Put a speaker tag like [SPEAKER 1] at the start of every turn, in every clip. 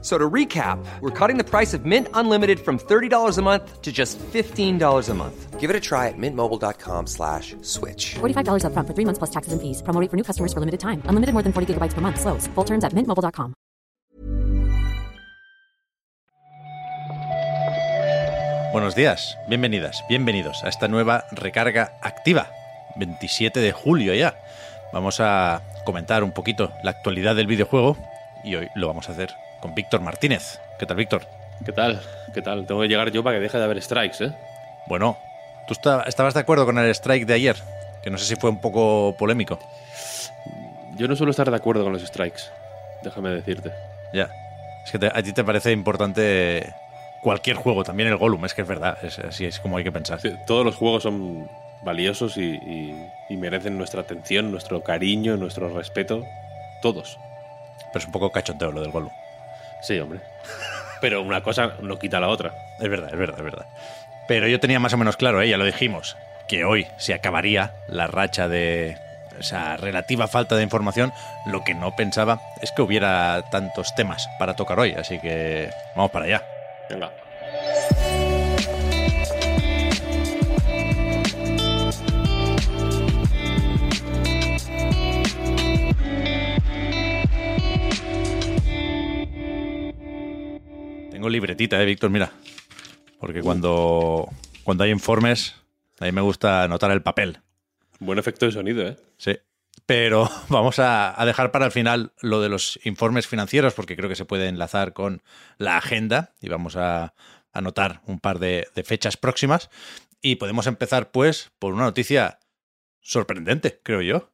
[SPEAKER 1] So to recap, we're cutting the price of Mint Unlimited from $30 a month to just $15 a month.
[SPEAKER 2] Give it a try at mintmobile.com slash switch.
[SPEAKER 3] $45 upfront for three months plus taxes and fees. Promo rate for new customers for limited time. Unlimited more than 40 gigabytes per month. Slows. Full terms at mintmobile.com.
[SPEAKER 4] Buenos días, bienvenidas, bienvenidos a esta nueva recarga activa. 27 de julio ya. Vamos a comentar un poquito la actualidad del videojuego y hoy lo vamos a hacer con Víctor Martínez. ¿Qué tal, Víctor?
[SPEAKER 5] ¿Qué tal? ¿Qué tal? Tengo que llegar yo para que deje de haber strikes, ¿eh?
[SPEAKER 4] Bueno, ¿tú esta- estabas de acuerdo con el strike de ayer? Que no sé si fue un poco polémico.
[SPEAKER 5] Yo no suelo estar de acuerdo con los strikes, déjame decirte.
[SPEAKER 4] Ya. Es que te- a ti te parece importante cualquier juego, también el Gollum, es que es verdad, es, así es como hay que pensar.
[SPEAKER 5] Sí, Todos los juegos son valiosos y, y- y merecen nuestra atención, nuestro cariño, nuestro respeto. Todos.
[SPEAKER 4] Pero es un poco cachondeo lo del Gollum.
[SPEAKER 5] Sí, hombre. Pero una cosa no quita la otra.
[SPEAKER 4] Es verdad, es verdad, es verdad. Pero yo tenía más o menos claro, ¿eh? ya lo dijimos, que hoy se acabaría la racha de esa relativa falta de información. Lo que no pensaba es que hubiera tantos temas para tocar hoy, así que vamos para allá.
[SPEAKER 5] Venga.
[SPEAKER 4] Tengo libretita, ¿eh, Víctor? Mira. Porque cuando, cuando hay informes, a mí me gusta anotar el papel.
[SPEAKER 5] Buen efecto de sonido, ¿eh?
[SPEAKER 4] Sí. Pero vamos a, a dejar para el final lo de los informes financieros, porque creo que se puede enlazar con la agenda y vamos a anotar un par de, de fechas próximas. Y podemos empezar, pues, por una noticia sorprendente, creo yo.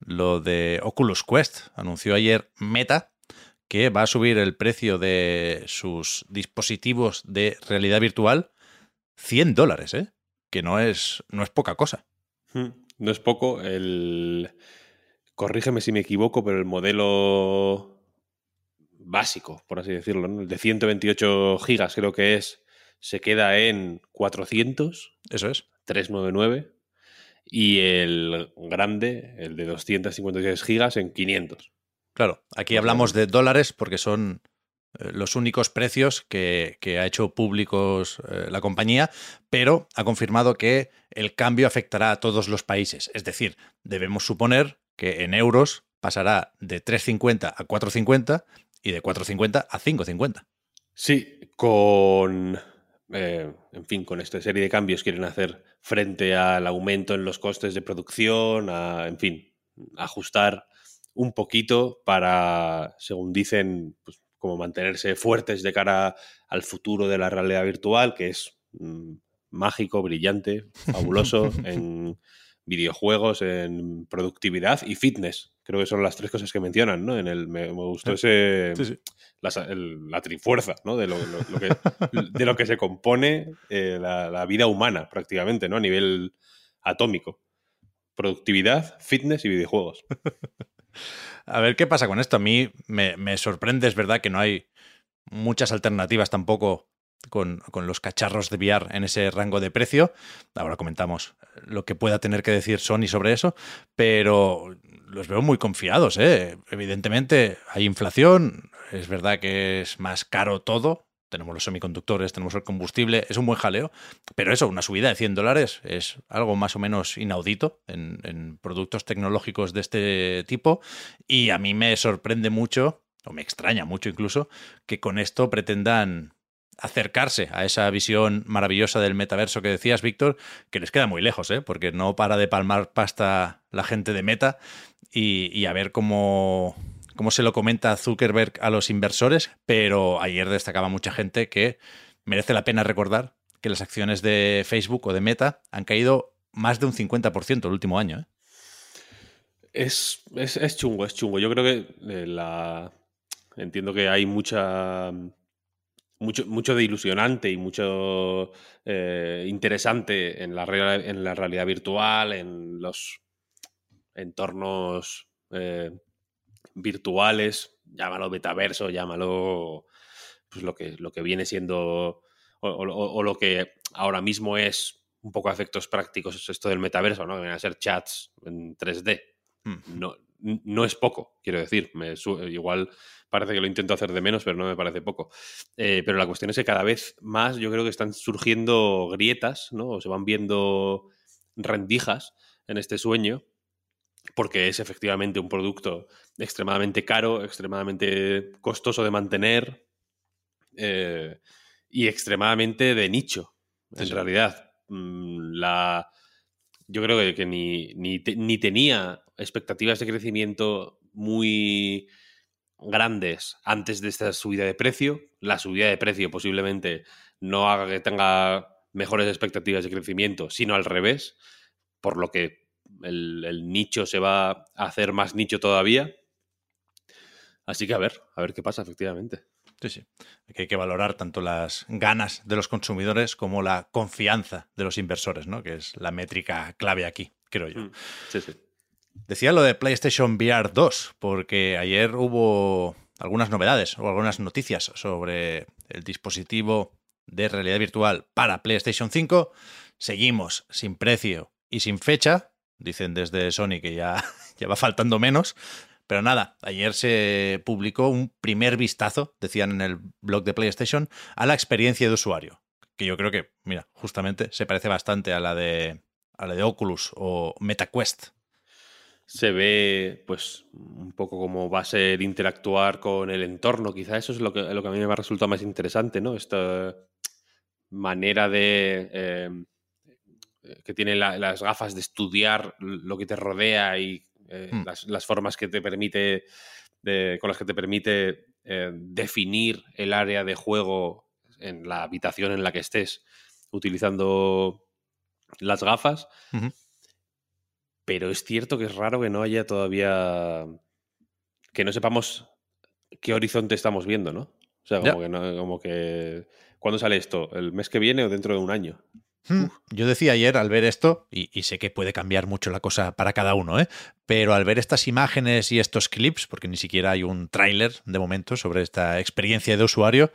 [SPEAKER 4] Lo de Oculus Quest. Anunció ayer Meta que va a subir el precio de sus dispositivos de realidad virtual 100 dólares, ¿eh? Que no es, no es poca cosa.
[SPEAKER 5] Hmm. No es poco. El. Corrígeme si me equivoco, pero el modelo básico, por así decirlo, ¿no? el de 128 gigas creo que es, se queda en 400,
[SPEAKER 4] Eso es.
[SPEAKER 5] 399, y el grande, el de 256 gigas, en 500.
[SPEAKER 4] Claro, aquí hablamos de dólares porque son eh, los únicos precios que, que ha hecho públicos eh, la compañía, pero ha confirmado que el cambio afectará a todos los países. Es decir, debemos suponer que en euros pasará de 3,50 a 4,50 y de 4,50 a 5,50.
[SPEAKER 5] Sí, con. eh, en fin, con esta serie de cambios quieren hacer frente al aumento en los costes de producción, a, en fin, ajustar un poquito para, según dicen, pues, como mantenerse fuertes de cara al futuro de la realidad virtual, que es mm, mágico, brillante, fabuloso en videojuegos, en productividad y fitness. Creo que son las tres cosas que mencionan, ¿no? En el, me, me gustó ese,
[SPEAKER 4] Sí, sí.
[SPEAKER 5] la, sa- el- la trifuerza, ¿no? De lo, lo- lo que, de lo que se compone eh, la, la vida humana, prácticamente, ¿no? A nivel atómico. Productividad, fitness y videojuegos.
[SPEAKER 4] A ver qué pasa con esto. A mí me, me sorprende, es verdad que no hay muchas alternativas tampoco con, con los cacharros de VR en ese rango de precio. Ahora comentamos lo que pueda tener que decir Sony sobre eso, pero los veo muy confiados. ¿eh? Evidentemente hay inflación, es verdad que es más caro todo. Tenemos los semiconductores, tenemos el combustible, es un buen jaleo. Pero eso, una subida de 100 dólares es algo más o menos inaudito en, productos tecnológicos de este tipo. Y a mí me sorprende mucho, o me extraña mucho incluso, que con esto pretendan acercarse a esa visión maravillosa del metaverso que decías, Víctor, que les queda muy lejos, ¿eh? porque no para de palmar pasta la gente de Meta y a ver cómo, cómo se lo comenta Zuckerberg a los inversores, pero ayer destacaba mucha gente que merece la pena recordar que las acciones de Facebook o de Meta han caído más de un 50% el último año. ¿eh?
[SPEAKER 5] Es, es, es chungo, es chungo. Yo creo que eh, la. Entiendo que hay mucha. Mucho, mucho de ilusionante y mucho eh, interesante en la, en la realidad virtual, en los entornos virtuales llámalo metaverso, llámalo pues lo que, lo que viene siendo o, o- o lo que ahora mismo es un poco a efectos prácticos esto del metaverso, ¿no? Que vienen a ser chats en 3D.
[SPEAKER 4] Mm.
[SPEAKER 5] No, no es poco, quiero decir. Me igual parece que lo intento hacer de menos, pero no me parece poco. Eh, pero la cuestión es que cada vez más yo creo que están surgiendo grietas, ¿no? O se van viendo rendijas en este sueño, porque es efectivamente un producto extremadamente caro, extremadamente costoso de mantener eh, y extremadamente de nicho, en
[SPEAKER 4] Sí.
[SPEAKER 5] realidad. Mm, La, yo creo que, que ni, ni, te- ni tenía expectativas de crecimiento muy grandes antes de esta subida de precio. La subida de precio posiblemente no haga que tenga mejores expectativas de crecimiento, sino al revés, por lo que el, el nicho se va a hacer más nicho todavía. Así que a ver, a ver qué pasa, efectivamente.
[SPEAKER 4] Sí, sí. Que hay que valorar tanto las ganas de los consumidores como la confianza de los inversores, ¿no? Que es la métrica clave aquí, creo yo.
[SPEAKER 5] Mm, Sí, sí.
[SPEAKER 4] Decía lo de PlayStation VR 2, porque ayer hubo algunas novedades o algunas noticias sobre el dispositivo de realidad virtual para PlayStation 5. Seguimos sin precio y sin fecha. Dicen desde Sony que ya, ya va faltando menos. Pero nada, ayer se publicó un primer vistazo, decían en el blog de PlayStation, a la experiencia de usuario. Que yo creo que, mira, justamente se parece bastante a la de, a la de Oculus o MetaQuest.
[SPEAKER 5] Se ve, pues, un poco cómo va a ser interactuar con el entorno. Quizá eso es lo que, lo que a mí me ha resultado más interesante, ¿no? Esta manera de. eh, que tienen la- las gafas de estudiar lo que te rodea y eh,
[SPEAKER 4] Hmm.
[SPEAKER 5] las, las formas que te permite. de- con las que te permite eh, definir el área de juego en la habitación en la que estés utilizando las gafas. Pero es cierto que es raro que no haya todavía. que no sepamos qué horizonte estamos viendo, ¿no? O sea, como que no, como que. ¿Cuándo sale esto? ¿El mes que viene o dentro de un año?
[SPEAKER 4] Hmm. Yo decía ayer al ver esto, y, sé que puede cambiar mucho la cosa para cada uno, ¿eh? pero al ver estas imágenes y estos clips, porque ni siquiera hay un tráiler de momento sobre esta experiencia de usuario,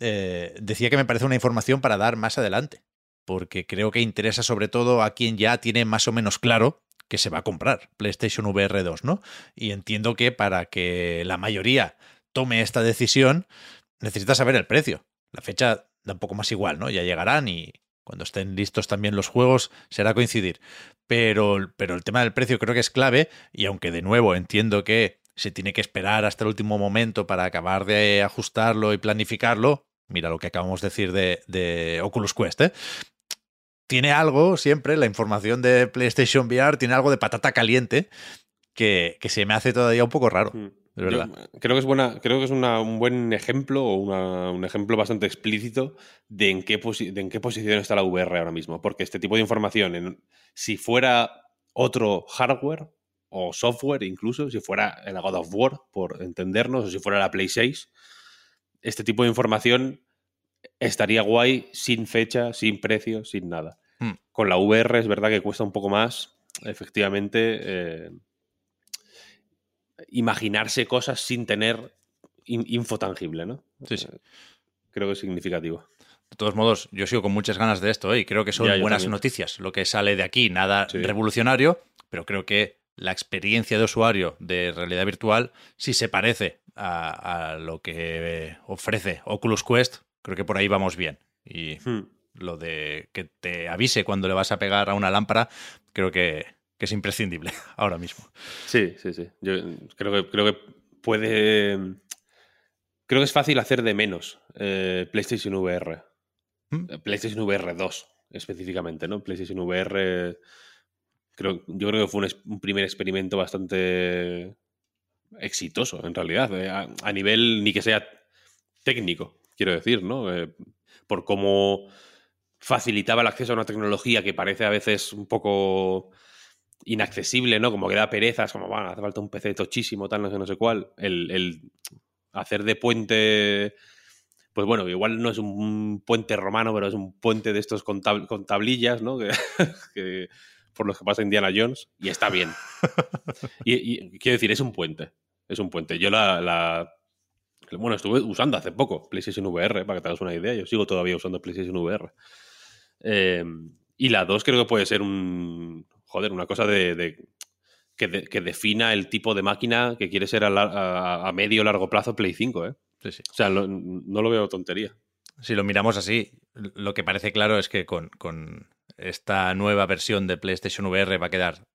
[SPEAKER 4] eh, decía que me parece una información para dar más adelante, porque creo que interesa sobre todo a quien ya tiene más o menos claro que se va a comprar PlayStation VR 2, ¿no? Y entiendo que para que la mayoría tome esta decisión, necesita saber el precio. La fecha da un poco más igual, ¿no? Ya llegarán y cuando estén listos también los juegos será coincidir. Pero, pero el tema del precio creo que es clave y aunque de nuevo entiendo que se tiene que esperar hasta el último momento para acabar de ajustarlo y planificarlo, mira lo que acabamos de decir de, Oculus Quest, ¿eh? Tiene algo siempre, la información de PlayStation VR tiene algo de patata caliente que, que se me hace todavía un poco raro.
[SPEAKER 5] Mm.
[SPEAKER 4] De verdad.
[SPEAKER 5] Yo creo que es buena, creo que es una- un buen ejemplo o una- un ejemplo bastante explícito de en, qué de en qué posición está la VR ahora mismo. Porque este tipo de información, en- si fuera otro hardware o software incluso, si fuera el God of War, por entendernos, o si fuera la Play 6, este tipo de información estaría guay sin fecha, sin precio, sin nada.
[SPEAKER 4] Hmm.
[SPEAKER 5] Con la VR es verdad que cuesta un poco más, efectivamente, eh, imaginarse cosas sin tener in- info tangible, ¿no?
[SPEAKER 4] Sí, sí.
[SPEAKER 5] Eh, Creo que es significativo.
[SPEAKER 4] De todos modos, yo sigo con muchas ganas de esto ¿eh? y creo que son
[SPEAKER 5] Ya,
[SPEAKER 4] buenas
[SPEAKER 5] también.
[SPEAKER 4] noticias. Lo que sale de aquí, nada
[SPEAKER 5] Sí.
[SPEAKER 4] revolucionario, pero creo que la experiencia de usuario de realidad virtual, si se parece a, a lo que ofrece Oculus Quest, creo que por ahí vamos bien. Y
[SPEAKER 5] Hmm.
[SPEAKER 4] lo de que te avise cuando le vas a pegar a una lámpara, creo que, que es imprescindible ahora mismo.
[SPEAKER 5] Sí, sí, sí. Yo creo que, creo que puede. Creo que es fácil hacer de menos eh, PlayStation VR.
[SPEAKER 4] ¿Mm?
[SPEAKER 5] Eh, PlayStation VR 2, específicamente, ¿no? PlayStation VR. Creo, yo creo que fue un, primer experimento bastante exitoso, en realidad. eh, a, a nivel ni que sea técnico, quiero decir, ¿no? Eh, por cómo facilitaba el acceso a una tecnología que parece a veces un poco inaccesible, ¿no? Como que da perezas, como, bueno, hace falta un PC tochísimo, tal, no sé, no sé cuál. El, hacer de puente, pues bueno, igual no es un puente romano, pero es un puente de estos con, tab- con tablillas, ¿no? Que, por los que pasa Indiana Jones, y está bien. Y, quiero decir, es un puente. Es un puente. Yo la, la- Bueno, estuve usando hace poco PlayStation VR, para que te hagas una idea. Yo sigo todavía usando PlayStation VR. Eh, y la 2 creo que puede ser un. Joder, una cosa de. de- que, de- que defina el tipo de máquina que quiere ser a, lar- a- a medio largo plazo Play 5, ¿eh?
[SPEAKER 4] Sí, sí.
[SPEAKER 5] O sea, lo- no lo veo tontería.
[SPEAKER 4] Si lo miramos así, lo que parece claro es que con, con esta nueva versión de PlayStation VR va a quedar,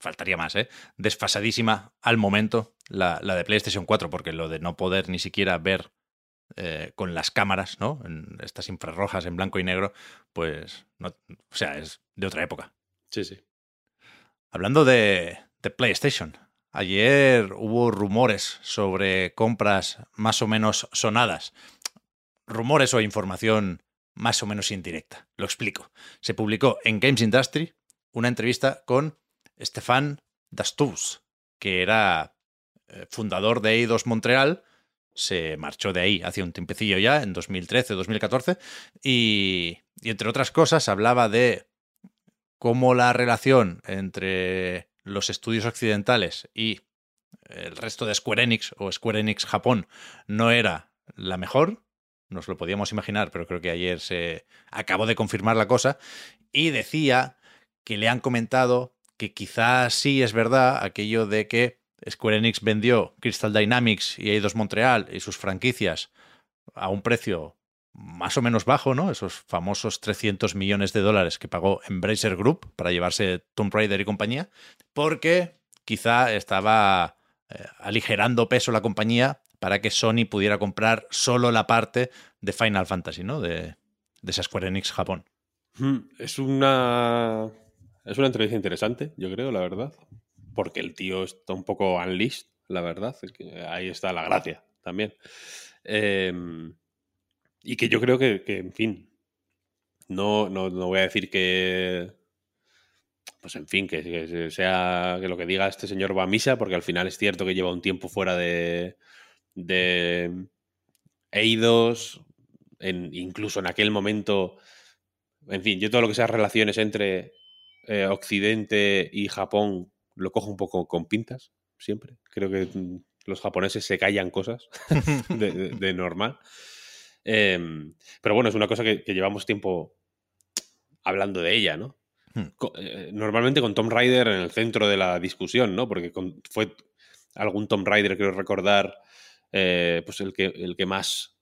[SPEAKER 4] faltaría más, ¿eh? desfasadísima al momento la, la de PlayStation 4, porque lo de no poder ni siquiera ver eh, con las cámaras, ¿no? En estas infrarrojas en blanco y negro, pues, no, o sea, es de otra época.
[SPEAKER 5] Sí, sí.
[SPEAKER 4] Hablando de, PlayStation, ayer hubo rumores sobre compras más o menos sonadas. Rumores o información más o menos indirecta. Lo explico. Se publicó en Games Industry una entrevista con Stefan Dastous, que era eh, fundador de Eidos Montreal. Se marchó de ahí hace un tiempecillo ya, en 2013-2014, y, y entre otras cosas hablaba de cómo la relación entre los estudios occidentales y el resto de Square Enix o Square Enix Japón no era la mejor. Nos lo podíamos imaginar, pero creo que ayer se acabó de confirmar la cosa. Y decía que le han comentado que quizás sí es verdad aquello de que Square Enix vendió Crystal Dynamics y Eidos Montreal y sus franquicias a un precio más o menos bajo, ¿no? Esos famosos 300 millones de dólares que pagó Embracer Group para llevarse Tomb Raider y compañía, porque quizá estaba eh, aligerando peso la compañía para que Sony pudiera comprar solo la parte de Final Fantasy, ¿no? De, de Square Enix Japón.
[SPEAKER 5] Hmm, Es una. Es una entrevista interesante, yo creo, la verdad. Porque el tío está un poco unleashed, la verdad. Ahí está la gracia también. Eh, y que yo creo que, que, en fin. No, no, no voy a decir que. Pues en fin, que, que sea. que lo que diga este señor va a misa, porque al final es cierto que lleva un tiempo fuera de. de. Eidos. En, incluso en aquel momento. En fin, yo todo lo que sea relaciones entre eh, Occidente y Japón lo cojo un poco con pintas, siempre. Creo que mm, los japoneses se callan cosas de, de- de normal. Eh, pero bueno, es una cosa que, que llevamos tiempo hablando de ella, ¿no?
[SPEAKER 4] Hmm.
[SPEAKER 5] Eh, normalmente con Tom Raider en el centro de la discusión, ¿no? Porque con- fue algún Tom Raider, creo recordar, eh, pues el que, el que más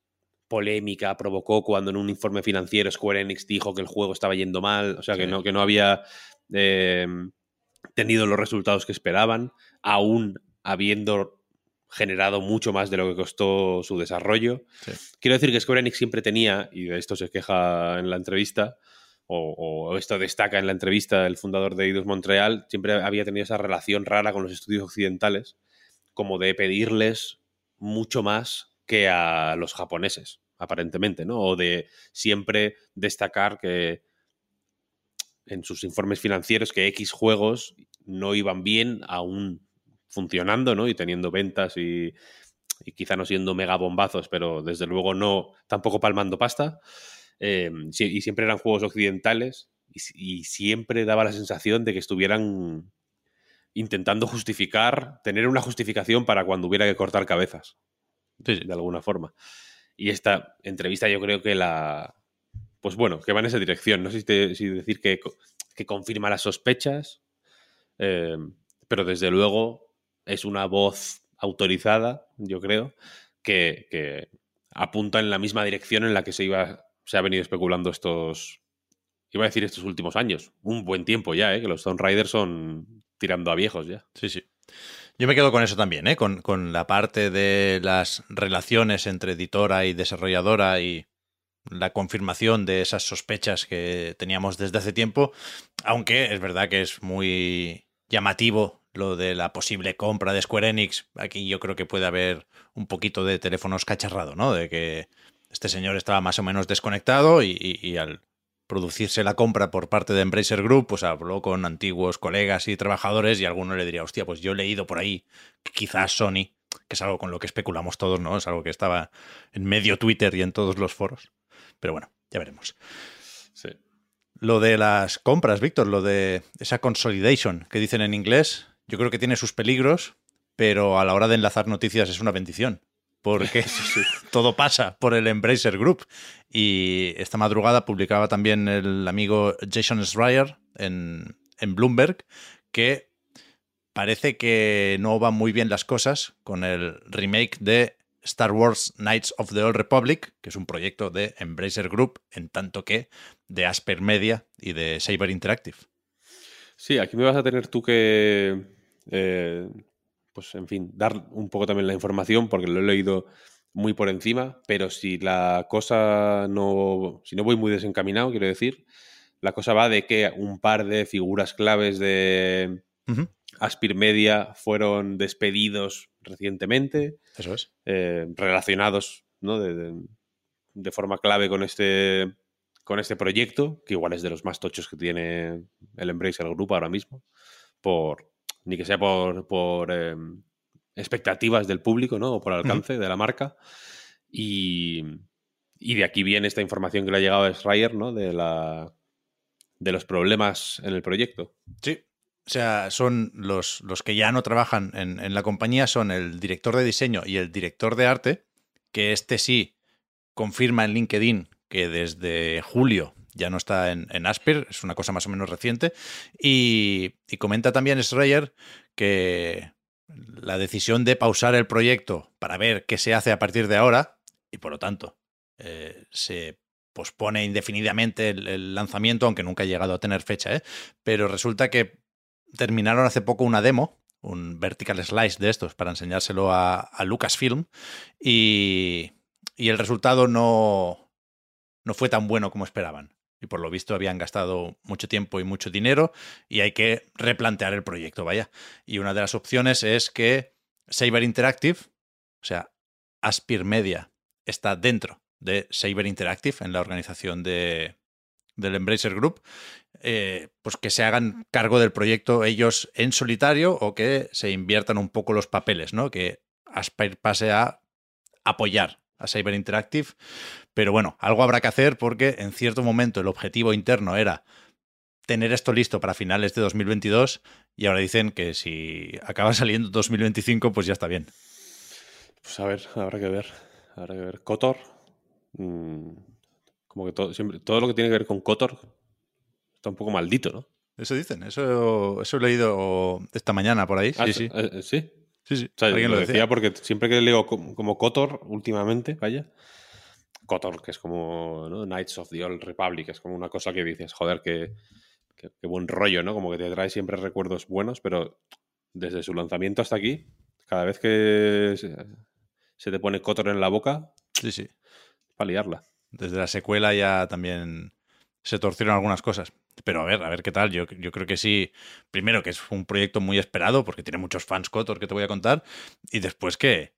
[SPEAKER 5] polémica provocó cuando en un informe financiero Square Enix dijo que el juego estaba yendo mal, o sea, que, no, que no había eh, tenido los resultados que esperaban, aún habiendo generado mucho más de lo que costó su desarrollo.
[SPEAKER 4] Sí.
[SPEAKER 5] Quiero decir que Square Enix siempre tenía, y de esto se queja en la entrevista, o, o esto destaca en la entrevista el fundador de Eidos Montreal, siempre había tenido esa relación rara con los estudios occidentales, como de pedirles mucho más que a los japoneses, aparentemente, ¿no? O de siempre destacar que en sus informes financieros que X juegos no iban bien aún funcionando, ¿no? Y teniendo ventas y, y quizá no siendo mega bombazos, pero desde luego no tampoco palmando pasta. Eh, sí, y siempre eran juegos occidentales y, si- y siempre daba la sensación de que estuvieran intentando justificar, tener una justificación para cuando hubiera que cortar cabezas,
[SPEAKER 4] Sí, sí.
[SPEAKER 5] de alguna forma. Y esta entrevista yo creo que la... Pues bueno, que va en esa dirección. No sé si, te- si decir que, co- que confirma las sospechas, eh, pero desde luego es una voz autorizada, yo creo, que, que apunta en la misma dirección en la que se iba se ha venido especulando estos iba a decir estos últimos años un buen tiempo ya ¿eh? que los Tomb son tirando a viejos ya
[SPEAKER 4] Sí, sí. Yo me quedo con eso también, ¿eh? con, con la parte de las relaciones entre editora y desarrolladora y la confirmación de esas sospechas que teníamos desde hace tiempo, aunque es verdad que es muy llamativo lo de la posible compra de Square Enix. Aquí yo creo que puede haber un poquito de teléfonos cacharrado, ¿no? De que este señor estaba más o menos desconectado y, al producirse la compra por parte de Embracer Group, pues habló con antiguos colegas y trabajadores y alguno le diría, hostia, pues yo he leído por ahí que quizás Sony, que es algo con lo que especulamos todos, ¿no? Es algo que estaba en medio Twitter y en todos los foros. Pero bueno, ya veremos.
[SPEAKER 5] sí
[SPEAKER 4] Lo de las compras, Víctor, lo de esa consolidation que dicen en inglés, yo creo que tiene sus peligros pero a la hora de enlazar noticias es una bendición, porque todo pasa por el Embracer Group. Y esta madrugada publicaba también el amigo Jason Schreier en, en Bloomberg que parece que no van muy bien las cosas con el remake de Star Wars Knights of the Old Republic, que es un proyecto de Embracer Group, en tanto que de Asper Media y de Saber Interactive.
[SPEAKER 5] Sí, aquí me vas a tener tú que, eh, pues en fin, dar un poco también la información, porque lo he leído muy por encima, pero si la cosa no, si no voy muy desencaminado, quiero decir, la cosa va de que un par de figuras claves de Aspir Media fueron despedidos recientemente.
[SPEAKER 4] Eso es.
[SPEAKER 5] Eh, relacionados ¿no? de, de, forma clave con este, con este proyecto, que igual es de los más tochos que tiene el Embracer Group ahora mismo, por ni que sea por, por eh, expectativas del público ¿no? o por alcance de la marca. Y, y, de aquí viene esta información que le ha llegado a Schreier ¿no? de, la, de los problemas en el proyecto.
[SPEAKER 4] Sí, o sea, son los, los que ya no trabajan en, en, la compañía, son el director de diseño y el director de arte, que este sí confirma en LinkedIn que desde julio ya no está en, en Asper, es una cosa más o menos reciente, y, y comenta también Schreier que la decisión de pausar el proyecto para ver qué se hace a partir de ahora, y por lo tanto eh, se pospone indefinidamente el, el, lanzamiento, aunque nunca ha llegado a tener fecha, ¿eh? pero resulta que terminaron hace poco una demo, un vertical slice de estos, para enseñárselo a, Lucasfilm, y, y, el resultado no, no fue tan bueno como esperaban. Y por lo visto habían gastado mucho tiempo y mucho dinero y hay que replantear el proyecto, vaya. Y una de las opciones es que Saber Interactive, o sea, Aspir Media, está dentro de Saber Interactive en la organización de, del Embracer Group, eh, pues que se hagan cargo del proyecto ellos en solitario o que se inviertan un poco los papeles, ¿no? Que Aspire pase a apoyar a Cyber Interactive. Pero bueno, algo habrá que hacer porque en cierto momento el objetivo interno era tener esto listo para finales de 2022 y ahora dicen que si acaba saliendo 2025 pues ya está bien.
[SPEAKER 5] Pues a ver, habrá que ver. Habrá que ver. Cotor. Mmm, como que todo, siempre, todo lo que tiene que ver con Cotor está un poco maldito, ¿no?
[SPEAKER 4] Eso dicen, eso, eso he leído esta mañana por ahí.
[SPEAKER 5] Ah,
[SPEAKER 4] sí, sí.
[SPEAKER 5] Eh, sí.
[SPEAKER 4] Sí, sí.
[SPEAKER 5] O sea,
[SPEAKER 4] Alguien
[SPEAKER 5] lo decía,
[SPEAKER 4] decía.
[SPEAKER 5] porque siempre que leo como, como Kotor últimamente, vaya. Kotor, que es como ¿no? Knights of the Old Republic, es como una cosa que dices, joder, qué, qué, qué buen rollo, ¿no? Como que te trae siempre recuerdos buenos, pero desde su lanzamiento hasta aquí, cada vez que se, se te pone Kotor en la boca,
[SPEAKER 4] Sí, sí.
[SPEAKER 5] para liarla.
[SPEAKER 4] Desde la secuela ya también se torcieron algunas cosas. Pero a ver, a ver qué tal. Yo, yo creo que sí. Primero, que es un proyecto muy esperado porque tiene muchos fans Kotor que te voy a contar. Y después que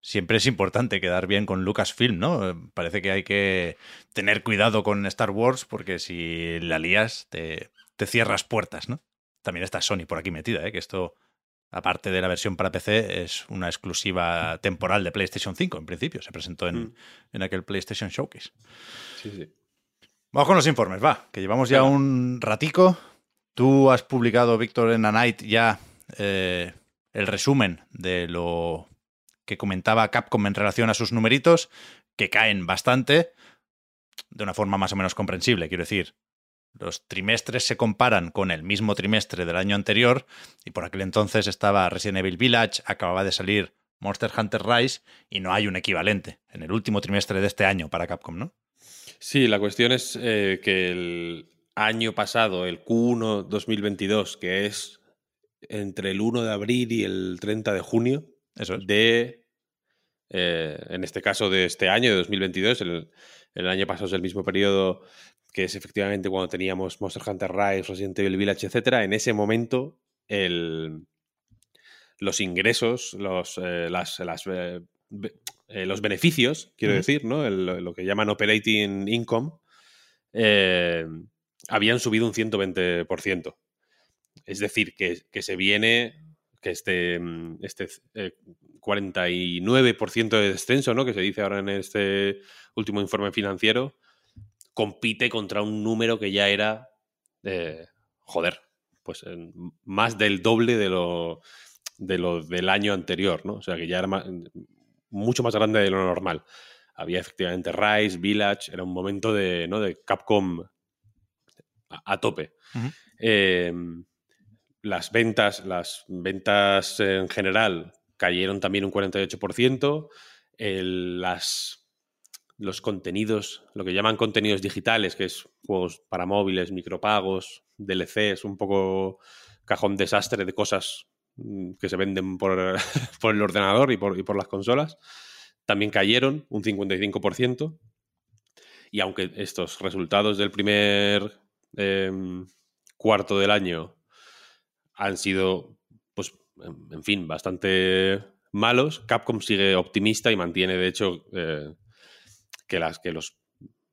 [SPEAKER 4] siempre es importante quedar bien con Lucasfilm, ¿no? Parece que hay que tener cuidado con Star Wars porque si la lías te, te cierras puertas, ¿no? También está Sony por aquí metida, ¿eh? Que esto, aparte de la versión para PC, es una exclusiva temporal de PlayStation 5, en principio. Se presentó en,
[SPEAKER 5] Mm.
[SPEAKER 4] en aquel PlayStation Showcase.
[SPEAKER 5] Sí, sí.
[SPEAKER 4] Vamos con los informes, va, que llevamos ya un ratico. Tú has publicado, Víctor, en A Night ya eh, el resumen de lo que comentaba Capcom en relación a sus numeritos, que caen bastante, de una forma más o menos comprensible. Quiero decir, los trimestres se comparan con el mismo trimestre del año anterior, y por aquel entonces estaba Resident Evil Village, acababa de salir Monster Hunter Rise, y no hay un equivalente en el último trimestre de este año para Capcom, ¿no?
[SPEAKER 5] Sí, la cuestión es eh, que el año pasado, el Q1 2022, que es entre el 1 de abril y el 30 de junio
[SPEAKER 4] Eso es.
[SPEAKER 5] de, eh, en este caso de este año, de 2022, el, el año pasado es el mismo periodo que es efectivamente cuando teníamos Monster Hunter Rise, Resident Evil Village, etcétera. En ese momento, el, los ingresos, los, eh, las, eh, eh, los beneficios, quiero decir, ¿no? El- lo que llaman operating income, eh, habían subido un 120%. Es decir, que, que se viene, que este, mm, este eh, 49% de descenso, ¿no? Que se dice ahora en este último informe financiero, compite contra un número que ya era, eh, joder, pues más del doble de lo, de lo del año anterior, ¿no? O sea, que ya era mucho más grande de lo normal. Había efectivamente Rise, Village, era un momento de, ¿no? de Capcom a, tope. Em, las ventas, las ventas en general cayeron también un 48%. las, los contenidos, lo que llaman contenidos digitales, que es juegos para móviles, micropagos, DLCs, un poco cajón desastre de cosas que se venden por, por el ordenador y por, y por, las consolas, también cayeron un 55%. Y aunque estos resultados del primer em, cuarto del año han sido, pues, en fin, bastante malos, Capcom sigue optimista y mantiene, de hecho, eh, que, las, que los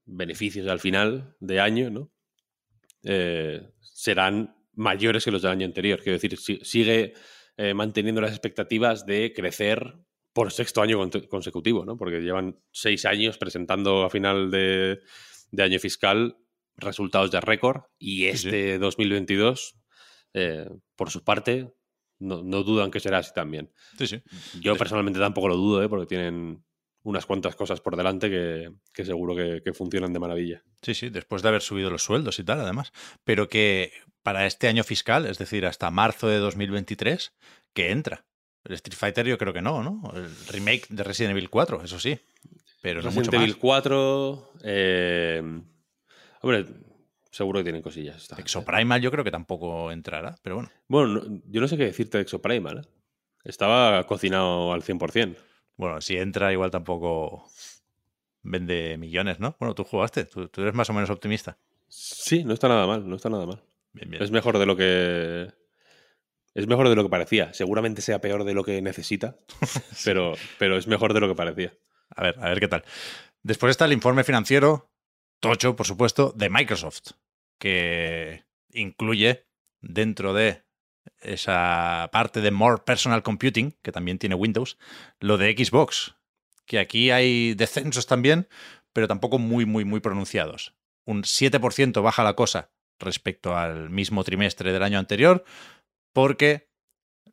[SPEAKER 5] beneficios al final de año ¿no? Eh, serán mayores que los del año anterior. Quiero decir, sigue eh, manteniendo las expectativas de crecer por sexto año consecutivo, ¿no? Porque llevan seis años presentando a final de, año fiscal resultados de récord y este 2022, eh, por su parte, no, dudan que será así también. Yo personalmente tampoco lo dudo, ¿eh? porque tienen unas cuantas cosas por delante que, seguro que, que, funcionan de maravilla.
[SPEAKER 4] Sí, sí, después de haber subido los sueldos y tal, además. Pero que para este año fiscal, es decir, hasta marzo de 2023, que entra. El Street Fighter yo creo que no, ¿no? El remake de Resident Evil 4, eso sí. Pero no Resident
[SPEAKER 5] Evil 4... Eh, hombre, seguro que tienen cosillas.
[SPEAKER 4] Exoprimal yo creo que tampoco entrará, pero bueno.
[SPEAKER 5] Bueno, yo no sé qué decirte de Exoprimal. ¿eh? Estaba cocinado al 100%.
[SPEAKER 4] Bueno, si entra igual tampoco vende millones, ¿no? Bueno, tú jugaste, tú, eres más o menos optimista.
[SPEAKER 5] Sí, no está nada mal, no está nada mal. Es mejor de lo que. Es mejor de lo que parecía. Seguramente sea peor de lo que necesita, pero, pero es mejor de lo que parecía.
[SPEAKER 4] A ver, a ver qué tal. Después está el informe financiero, tocho, por supuesto, de Microsoft, que incluye dentro de esa parte de More Personal Computing, que también tiene Windows, lo de Xbox, que aquí hay descensos también, pero tampoco muy, muy, muy pronunciados. Un 7% baja la cosa respecto al mismo trimestre del año anterior, porque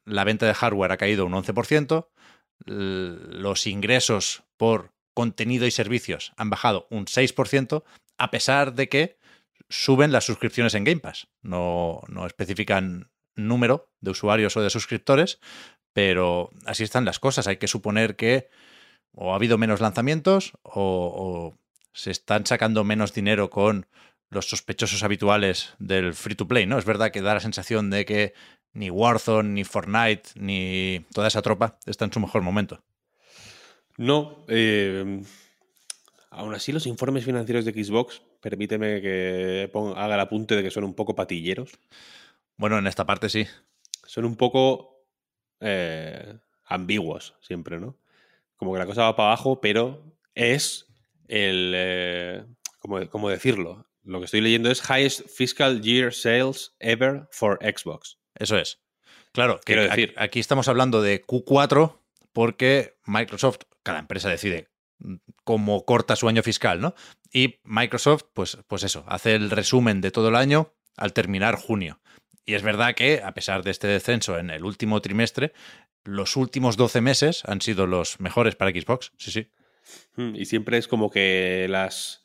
[SPEAKER 4] la venta de hardware ha caído un 11%, los ingresos por contenido y servicios han bajado un 6%, a pesar de que suben las suscripciones en Game Pass. No, no especifican número de usuarios o de suscriptores, pero así están las cosas. Hay que suponer que o ha habido menos lanzamientos o, se están sacando menos dinero con los sospechosos habituales del free to play, ¿no? Es verdad que da la sensación de que ni Warzone, ni Fortnite, ni toda esa tropa está en su mejor momento.
[SPEAKER 5] No, eh, aún así los informes financieros de Xbox, permíteme que haga el apunte de que son un poco patilleros.
[SPEAKER 4] Bueno, en esta parte sí.
[SPEAKER 5] Son un poco eh, ambiguos siempre, ¿no? Como que la cosa va para abajo, pero es el... Eh, ¿cómo, decirlo? Lo que estoy leyendo es Highest Fiscal Year Sales Ever for Xbox.
[SPEAKER 4] Eso es. Claro, quiero decir, aquí estamos hablando de Q4 porque Microsoft, cada empresa decide cómo corta su año fiscal, ¿no? Y Microsoft, pues, pues eso, hace el resumen de todo el año al terminar junio. Y es verdad que, a pesar de este descenso en el último trimestre, los últimos 12 meses han sido los mejores para Xbox. Sí, sí.
[SPEAKER 5] Hmm, y siempre es como que las.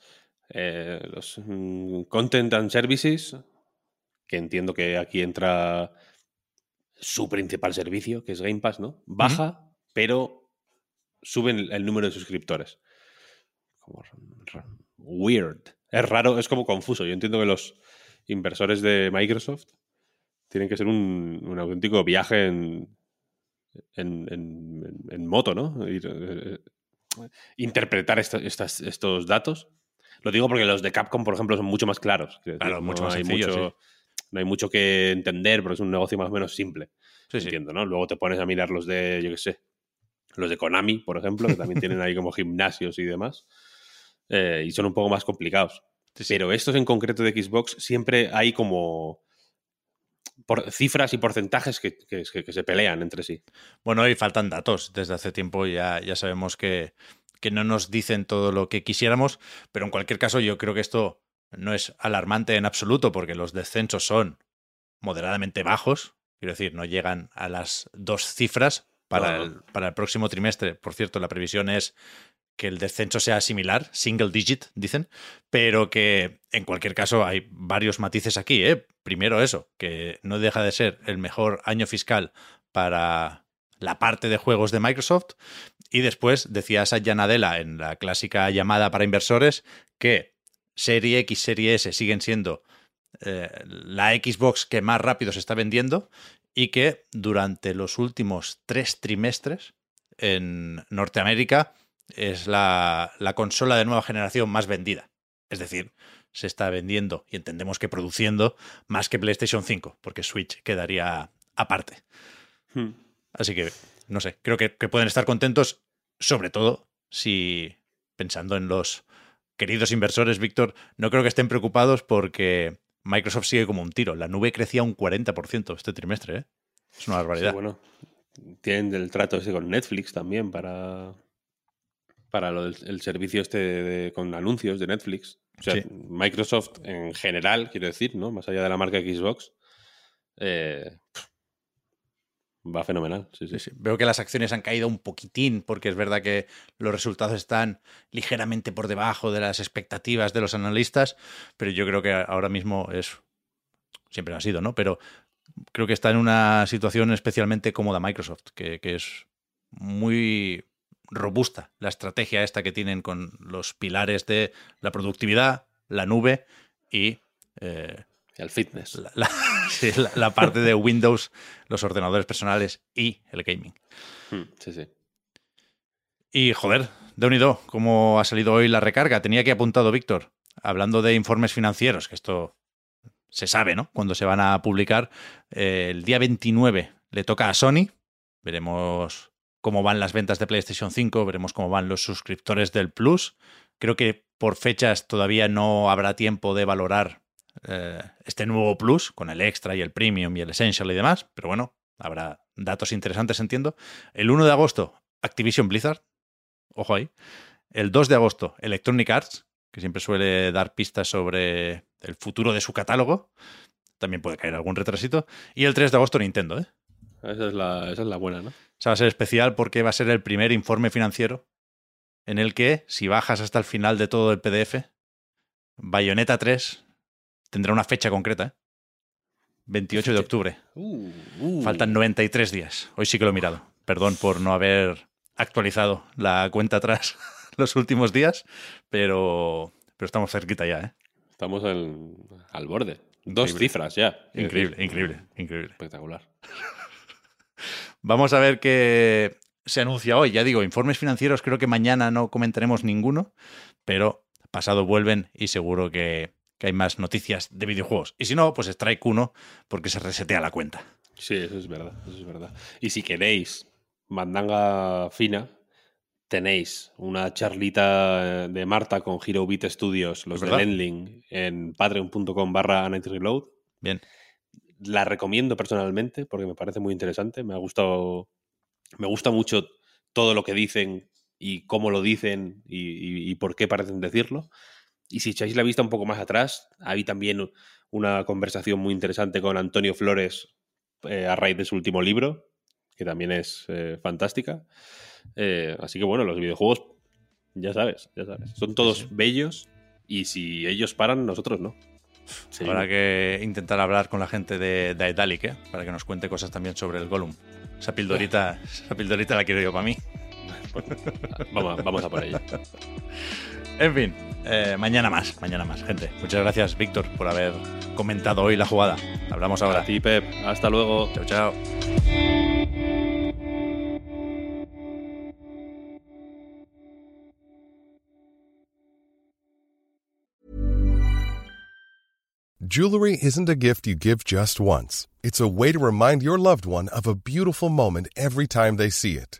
[SPEAKER 5] Eh, los mm, content and services, que entiendo que aquí entra su principal servicio, que es Game Pass, ¿no? Baja, pero suben el número de suscriptores. Como weird. Es raro, es como confuso. Yo entiendo que los inversores de Microsoft tienen que ser un, auténtico viaje en, en, moto, ¿no? Eh, interpretar estos datos. Lo digo porque los de Capcom, por ejemplo, son mucho más claros.
[SPEAKER 4] Claro, mucho
[SPEAKER 5] no
[SPEAKER 4] más
[SPEAKER 5] hay mucho, No hay mucho que entender porque es un negocio más o menos simple.
[SPEAKER 4] Sí,
[SPEAKER 5] entiendo, ¿no? Luego te pones a mirar los de, yo qué sé, los de Konami, por ejemplo, que también tienen ahí como gimnasios y demás. Eh, y son un poco más complicados. Pero estos en concreto de Xbox siempre hay como por cifras y porcentajes que, se pelean entre sí.
[SPEAKER 4] Bueno, y faltan datos. Desde hace tiempo ya, ya sabemos que, que no nos dicen todo lo que quisiéramos, pero en cualquier caso yo creo que esto no es alarmante en absoluto porque los descensos son moderadamente bajos. Quiero decir, no llegan a las dos cifras para. El, para el próximo trimestre. Por cierto, la previsión es que el descenso sea similar, single digit, dicen, pero que en cualquier caso hay varios matices aquí. ¿eh? Primero eso, que no deja de ser el mejor año fiscal para la parte de juegos de Microsoft. Y después decía Satya Nadella en la clásica llamada para inversores que Serie X, Serie S siguen siendo eh, la Xbox que más rápido se está vendiendo y que durante los últimos tres trimestres en Norteamérica es la, la consola de nueva generación más vendida. Es decir, se está vendiendo y entendemos que produciendo más que PlayStation 5, porque Switch quedaría aparte.
[SPEAKER 5] Hmm.
[SPEAKER 4] Así que, no sé, creo que, que pueden estar contentos, sobre todo si, pensando en los queridos inversores, Víctor, no creo que estén preocupados porque Microsoft sigue como un tiro. La nube crecía un 40% este trimestre, ¿eh? Es una
[SPEAKER 5] Sí,
[SPEAKER 4] barbaridad.
[SPEAKER 5] bueno, tienen el trato ese con Netflix también para, para lo del- el servicio este de- con anuncios de Netflix. O sea,
[SPEAKER 4] Sí.
[SPEAKER 5] Microsoft en general, quiero decir, ¿no? Más allá de la marca Xbox, eh, va fenomenal. Sí, sí.
[SPEAKER 4] Sí, sí. Veo que las acciones han caído un poquitín porque es verdad que los resultados están ligeramente por debajo de las expectativas de los analistas, pero yo creo que ahora mismo es, siempre ha sido, ¿no? Pero creo que está en una situación especialmente cómoda Microsoft, que, que es muy robusta la estrategia esta que tienen con los pilares de la productividad, la nube y eh,
[SPEAKER 5] Y al fitness.
[SPEAKER 4] la, la- sí, la- la parte de Windows, los ordenadores personales y el gaming.
[SPEAKER 5] Hmm, Sí, sí.
[SPEAKER 4] Y joder, de unido, cómo ha salido hoy la recarga. Tenía que apuntado Víctor, hablando de informes financieros, que esto se sabe, ¿no? Cuando se van a publicar. Eh, el día 29 le toca a Sony. Veremos cómo van las ventas de PlayStation 5, veremos cómo van los suscriptores del Plus. Creo que por fechas todavía no habrá tiempo de valorar eh, este nuevo Plus con el Extra y el Premium y el Essential y demás, pero bueno, habrá datos interesantes, entiendo. El 1 de agosto, Activision Blizzard, ojo ahí. El 2 de agosto, Electronic Arts, que siempre suele dar pistas sobre el futuro de su catálogo. También puede caer algún retrasito. Y el 3 de agosto, Nintendo, ¿eh?
[SPEAKER 5] Esa es la, esa es la buena, ¿no?
[SPEAKER 4] O sea, va a ser especial porque va a ser el primer informe financiero en el que, si bajas hasta el final de todo el PDF, Bayonetta 3 tendrá una fecha concreta, ¿eh? 28 de octubre.
[SPEAKER 5] Uh, uh.
[SPEAKER 4] Faltan 93 días. Hoy sí que lo he mirado. Perdón por no haber actualizado la cuenta atrás los últimos días, pero, pero estamos cerquita ya, ¿eh?
[SPEAKER 5] Estamos en- al borde. Dos
[SPEAKER 4] Increíble.
[SPEAKER 5] cifras ya.
[SPEAKER 4] Increíble, increíble, increíble.
[SPEAKER 5] Espectacular.
[SPEAKER 4] Vamos a ver qué se anuncia hoy. Ya digo, informes financieros creo que mañana no comentaremos ninguno, pero pasado vuelven y seguro que, que hay más noticias de videojuegos. Y si no, pues Strike 1 porque se resetea la cuenta.
[SPEAKER 5] Sí, eso es verdad, eso es verdad. Y si queréis mandanga fina, tenéis una charlita de Marta con Hero Beat Studios, los de. Lending, en patreon.com barra Reload.
[SPEAKER 4] Bien.
[SPEAKER 5] La recomiendo personalmente porque me parece muy interesante. Me ha gustado, me gusta mucho todo lo que dicen y cómo lo dicen y, y- y por qué parecen decirlo. Y si echáis la vista un poco más atrás, hay también una conversación muy interesante con Antonio Flores eh, a raíz de su último libro, que también es eh, fantástica. Eh, así que bueno, los videojuegos, ya sabes, ya sabes, son todos bellos y si ellos paran, nosotros no. Sí.
[SPEAKER 4] Habrá que intentar hablar con la gente de Daedalic, ¿eh? para que nos cuente cosas también sobre el Gollum. Esa pildorita, esa pildorita la quiero yo para mí.
[SPEAKER 5] Vamos, vamos a por ello.
[SPEAKER 4] En fin, eh, mañana más, mañana más, gente. Muchas gracias, Víctor, por haber comentado hoy la jugada. Hablamos ahora.
[SPEAKER 5] A ti, Pep. Hasta luego.
[SPEAKER 4] Chao, chao.
[SPEAKER 6] Jewelry isn't a gift you give just once. It's a way to remind your loved one of a beautiful moment every time they see it.